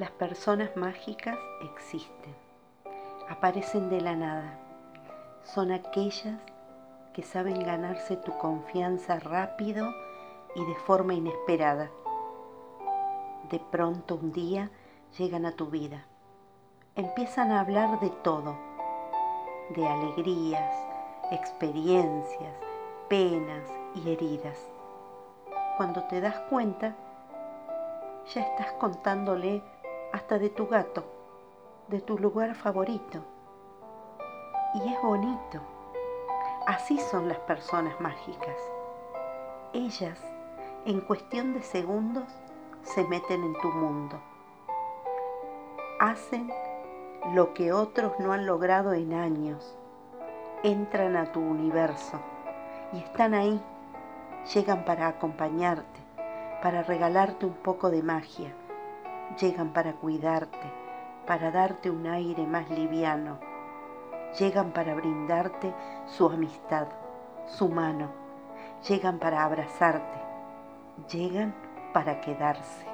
Las personas mágicas existen, aparecen de la nada. Son aquellas que saben ganarse tu confianza rápido y de forma inesperada. De pronto un día llegan a tu vida. Empiezan a hablar de todo, de alegrías, experiencias, penas y heridas. Cuando te das cuenta, ya estás contándole hasta de tu gato, de tu lugar favorito. Y es bonito. Así son las personas mágicas. Ellas, en cuestión de segundos, se meten en tu mundo. Hacen lo que otros no han logrado en años. Entran a tu universo y están ahí. Llegan para acompañarte, para regalarte un poco de magia llegan para cuidarte, para darte un aire más liviano, llegan para brindarte su amistad, su mano, llegan para abrazarte, llegan para quedarse.